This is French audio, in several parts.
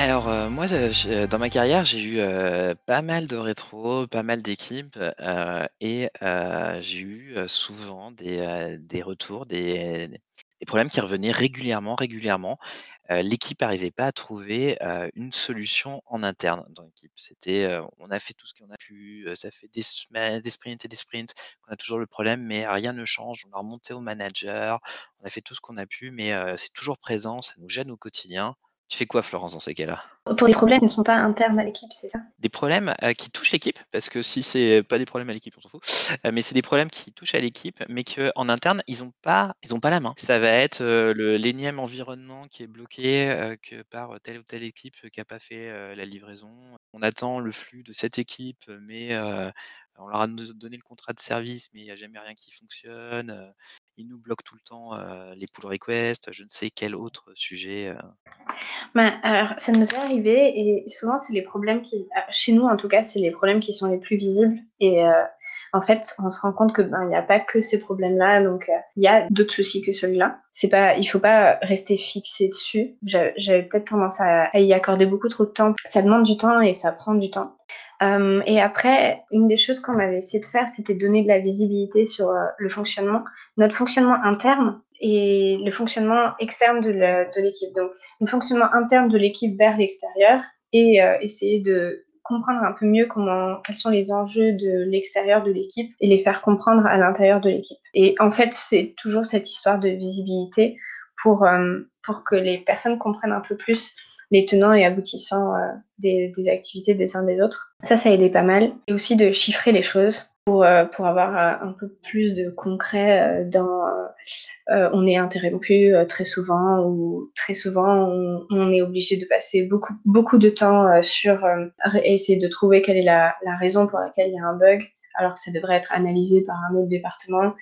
Alors, heu, moi, dans ma carrière, j'ai eu, heu, pas mal de rétros, pas mal d'équipes, heu et j'ai eu, souvent des, des retours, des des problèmes qui revenaient régulièrement, régulièrement. L'équipe n'arrivait pas à trouver, une solution en interne dans l'équipe. C'était, on a fait tout ce qu'on a pu, ça fait des des sprints et des sprints qu'on a toujours le problème, mais rien ne change. On a remonté au manager, on a fait tout ce qu'on a pu, mais c'est toujours présent, ça nous gêne au quotidien. Tu fais quoi Florence dans ces cas-là? Pour les problèmes qui ne sont pas internes à l'équipe, c'est ça? Des problèmes, heu, qui touchent l'équipe, parce que si c'est pas des problèmes à l'équipe, on s'en fout, heu, mais c'est des problèmes qui touchent à l'équipe, mais qu'en interne, ils ont pas ils ont pas la main. Ça va être, heu, le l'énième environnement qui est bloqué, que par telle ou telle équipe qui a pas fait, la livraison. On attend le flux de cette équipe, mais on leur a do donné le contrat de service, mais il y a jamais rien qui fonctionne, heu, ils nous bloquent tout le temps, heu, les pull requests, je ne sais quel autre sujet, heu Ben, alors ça nous est arrivé et souvent c'est les problèmes qui ah, chez nous en tout cas, c'est les problèmes qui sont les plus visibles et en fait, on se rend compte que, ben, il y a pas que ces problèmes-là, donc il y a d'autres soucis que celui-là. C'est pas il faut pas rester fixé dessus. J'a j'avais peut-être tendance à y accorder beaucoup trop de temps. Ça demande du temps et ça prend du temps. Hem et après, une des choses qu'on avait essayé de faire, c'était donner de la visibilité sur, heu, le fonctionnement, notre fonctionnement interne et le fonctionnement externe de l'équipe. Donc, le fonctionnement interne de l'équipe vers l'extérieur et heu, essayer de comprendre un peu mieux comment quels sont les enjeux de l'extérieur de l'équipe et les faire comprendre à l'intérieur de l'équipe. Et en fait, c'est toujours cette histoire de visibilité pour, pour que les personnes comprennent un peu plus les tenants et aboutissants, heu, des activités des uns des autres. Ça, ça a aidé pas mal et aussi de chiffrer les choses pour, heu, pour avoir, heu, un peu plus de concret, dans, on est interrompu, très souvent ou très souvent on est obligé de passer beaucoup beaucoup de temps, sur, essayer de trouver quelle est la raison pour laquelle il y a un bug, alors que ça devrait être analysé par un autre département.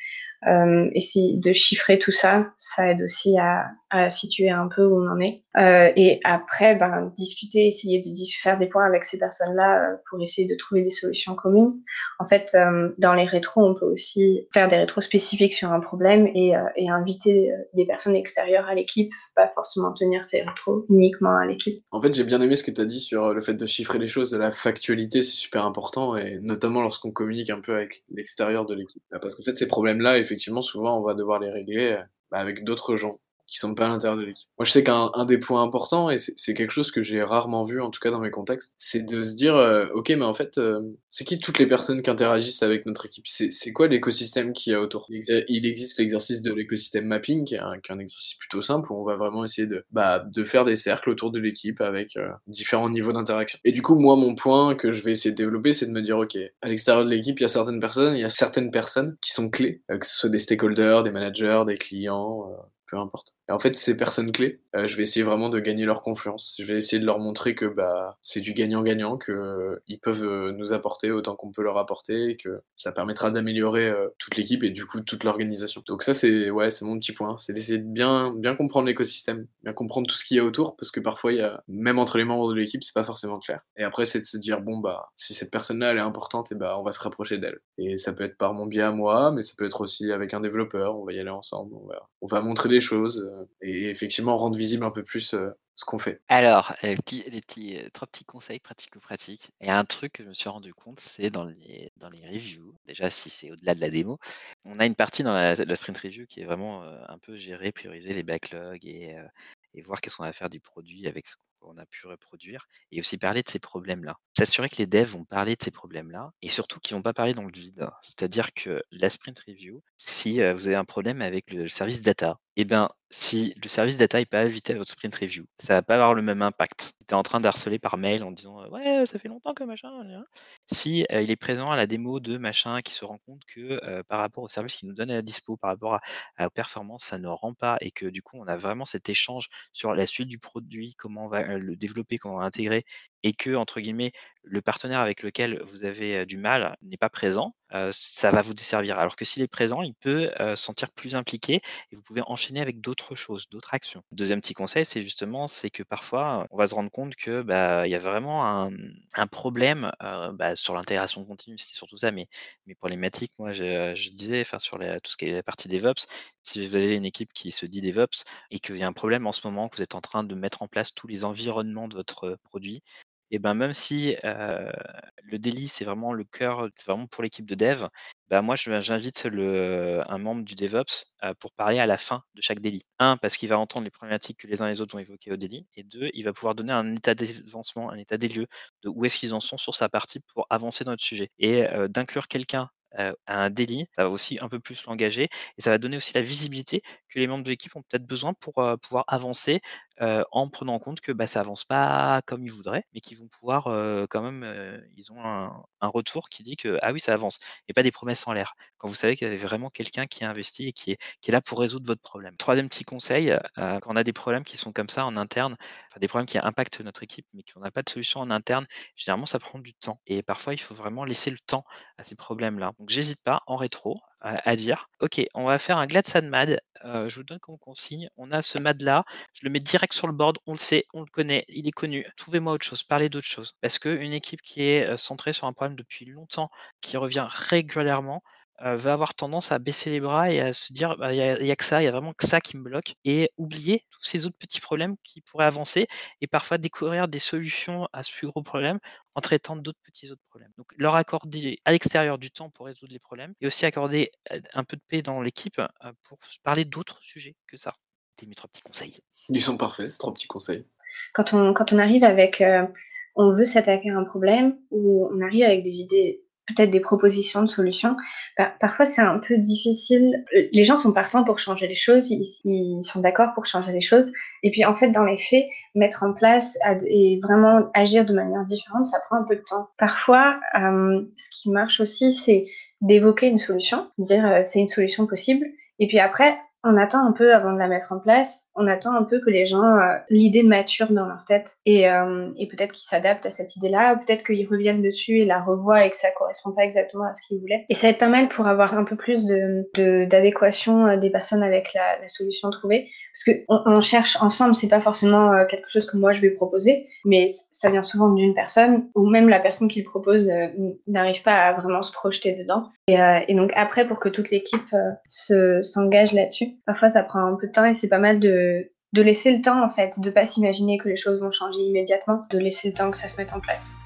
Essayer de chiffrer tout ça, ça aide aussi à situer un peu où on en est. Heu et après, ben, discuter, essayer de faire des points avec ces personnes-là, heu, pour essayer de trouver des solutions communes. En fait, dans les rétros, on peut aussi faire des rétros spécifiques sur un problème et et inviter, des personnes extérieures à l'équipe, pas forcément tenir ces rétros uniquement à l'équipe. En fait, j'ai bien aimé ce que tu as dit sur, le fait de chiffrer les choses, la factualité, c'est super important et notamment lorsqu'on communique un peu avec l'extérieur de l'équipe. Bah, parce qu'en fait, ces problèmes-là, effectivement, souvent, on va devoir les régler, heu, bah, avec d'autres gens qui sont pas à l'intérieur de l'équipe. Moi, je sais qu'un un des points importants, et c'est quelque chose que j'ai rarement vu, en tout cas dans mes contextes, c'est de se dire, heu: «OK, mais en fait, heu, c'est qui toutes les personnes qui interagissent avec notre équipe? C'est quoi l'écosystème qu'il y a autour?» il existe l'exercice de l'écosystème mapping, qui est un qui est un exercice plutôt simple, où on va vraiment essayer de, bah, de faire des cercles autour de l'équipe avec, heu, différents niveaux d'interaction. Et du coup, moi, mon point que je vais essayer de développer, c'est de me dire: «OK, à l'extérieur de l'équipe, il y a certaines personnes, il y a certaines personnes qui sont clés, heu, que ce soit des stakeholders, des managers, des clients, heu, peu importe. Et en fait, ces personnes clés, heu, je vais essayer vraiment de gagner leur confiance. Je vais essayer de leur montrer que, bah, c'est du gagnant-gagnant, qu'ils peuvent, heu, nous apporter autant qu'on peut leur apporter et que ça permettra d'améliorer, toute l'équipe et du coup toute l'organisation. Donc ça, c'est ouais, c'est mon petit point, c'est d'essayer de bien bien comprendre l'écosystème, bien comprendre tout ce qu'il y a autour parce que parfois y a même entre les membres de l'équipe, c'est pas forcément clair. Et après, c'est de se dire: «Bon, bah, si cette personne-là, elle est importante et bah, on va se rapprocher d'elle». Et ça peut être par mon biais à moi, mais ça peut être aussi avec un développeur, on va y aller ensemble, on va on va montrer des choses, et effectivement rendre visible un peu plus, heu, ce qu'on fait. Alors, les petits, heu, 3 petits conseils pratico-pratiques. A un truc que je me suis rendu compte, c'est dans les dans les reviews, déjà si c'est au-delà de la démo, on a une partie dans la sprint review qui est vraiment, un peu gérer, prioriser les backlogs et et voir qu'est-ce qu'on va faire du produit avec ce qu'on a pu reproduire et aussi parler de ces problèmes-là. S'assurer que les devs vont parler de ces problèmes-là et surtout qu'ils vont pas parler dans le vide. C'est-à-dire que la sprint review, si, vous avez un problème avec le service data et ben, si le service data est pas invité à votre sprint review, ça va pas avoir le même impact. Si tu es en train de harceler par mail en disant, «Ouais, ça fait longtemps que machin, nin Si, il est présent à la démo de machin, qui se rend compte que, par rapport au service qu'il nous donne à la dispo, par rapport à aux performances, ça ne rend pas et que du coup, on a vraiment cet échange sur la suite du produit, comment on va, le développer, comment on va l'intégrer et que, entre guillemets, le partenaire avec lequel vous avez, du mal n'est pas présent, ça va vous desservir. Alors que s'il est présent, il peut, se sentir plus impliqué et vous pouvez enchaîner avec d'autres choses, d'autres actions. Deuxième petit conseil, c'est justement, c'est que parfois, on va se rendre compte que, bah, il y a vraiment un, problème, bah, sur l'intégration continue, c'était surtout ça mes mes problématiques. Moi, je disais, enfin sur tout ce qui est la partie DevOps, si vous avez une équipe qui se dit DevOps et qu'il y a un problème en ce moment, que vous êtes en train de mettre en place tous les environnements de votre produit, et ben même si le daily, c'est vraiment le cœur, c'est vraiment pour l'équipe de dev, bah moi j'invite un membre du DevOps pour parler à la fin de chaque daily. Un, parce qu'il va entendre les problématiques que les uns et les autres vont évoquer au daily. Et deux, il va pouvoir donner un état d'avancement, un état des lieux de où est-ce qu'ils en sont sur sa partie pour avancer dans notre sujet. Et d'inclure quelqu'un à un daily, ça va aussi un peu plus l'engager et ça va donner aussi la visibilité que les membres de l'équipe ont peut-être besoin pour pouvoir avancer en prenant en compte que bah, ça avance pas comme ils voudraient, mais qu'ils vont pouvoir quand même, ils ont un, retour qui dit que ah oui, ça avance et pas des promesses en l'air. Quand vous savez qu'il y avait vraiment quelqu'un qui a investi et qui est, là pour résoudre votre problème. Troisième petit conseil, quand on a des problèmes qui sont comme ça en interne, des problèmes qui impactent notre équipe, mais qu'on n'a pas de solution en interne, généralement ça prend du temps. Et parfois, il faut vraiment laisser le temps à ces problèmes-là. Donc, j'hésite pas en rétro à, dire Ok, on va faire un Gladstone MAD. je vous donne comme consigne on a ce MAD-là, je le mets direct sur le board, on le sait, on le connaît, il est connu. Trouvez-moi autre chose, parlez d'autre chose. Parce qu'une équipe qui est centrée sur un problème depuis longtemps, qui revient régulièrement, va avoir tendance à baisser les bras et à se dire «Bah, il n'y a, que ça, il y a vraiment que ça qui me bloque et oublier tous ces autres petits problèmes qui pourraient avancer et parfois découvrir des solutions à ce plus gros problème en traitant d'autres petits autres problèmes. Donc leur accorder à l'extérieur du temps pour résoudre les problèmes et aussi accorder un peu de paix dans l'équipe pour parler d'autres sujets que ça. C'était mes trois petits conseils. Ils sont parfaits, ces trois petits conseils. Quand on, quand on arrive avec, on veut s'attaquer à un problème ou on arrive avec des idées peut-être des propositions de solutions. parfois, c'est un peu difficile. Les gens sont partants pour changer les choses, ils, sont d'accord pour changer les choses. Et puis, en fait, dans les faits, mettre en place et vraiment agir de manière différente, ça prend un peu de temps. Parfois, euh, ce qui marche aussi, c'est d'évoquer une solution, dire euh, c'est une solution possible. Et puis après, on attend un peu avant de la mettre en place, on attend un peu que les gens, euh, l'idée mature dans leur tête et, euh, et peut-être qu'ils s'adaptent à cette idée-là, peut-être qu'ils reviennent dessus et la revoient et que ça correspond pas exactement à ce qu'ils voulaient. Et ça va être pas mal pour avoir un peu plus de, d'adéquation euh, des personnes avec la, la solution trouvée. Parce qu'on on cherche ensemble, c'est pas forcément quelque chose que moi je vais proposer, mais ça vient souvent d'une personne, ou même la personne qui le propose n'arrive pas à vraiment se projeter dedans. Et, et donc après, pour que toute l'équipe se, s'engage là-dessus, Parfois, ça prend un peu de temps et c'est pas mal de, de laisser le temps, en fait, de pas s'imaginer que les choses vont changer immédiatement, de laisser le temps que ça se mette en place.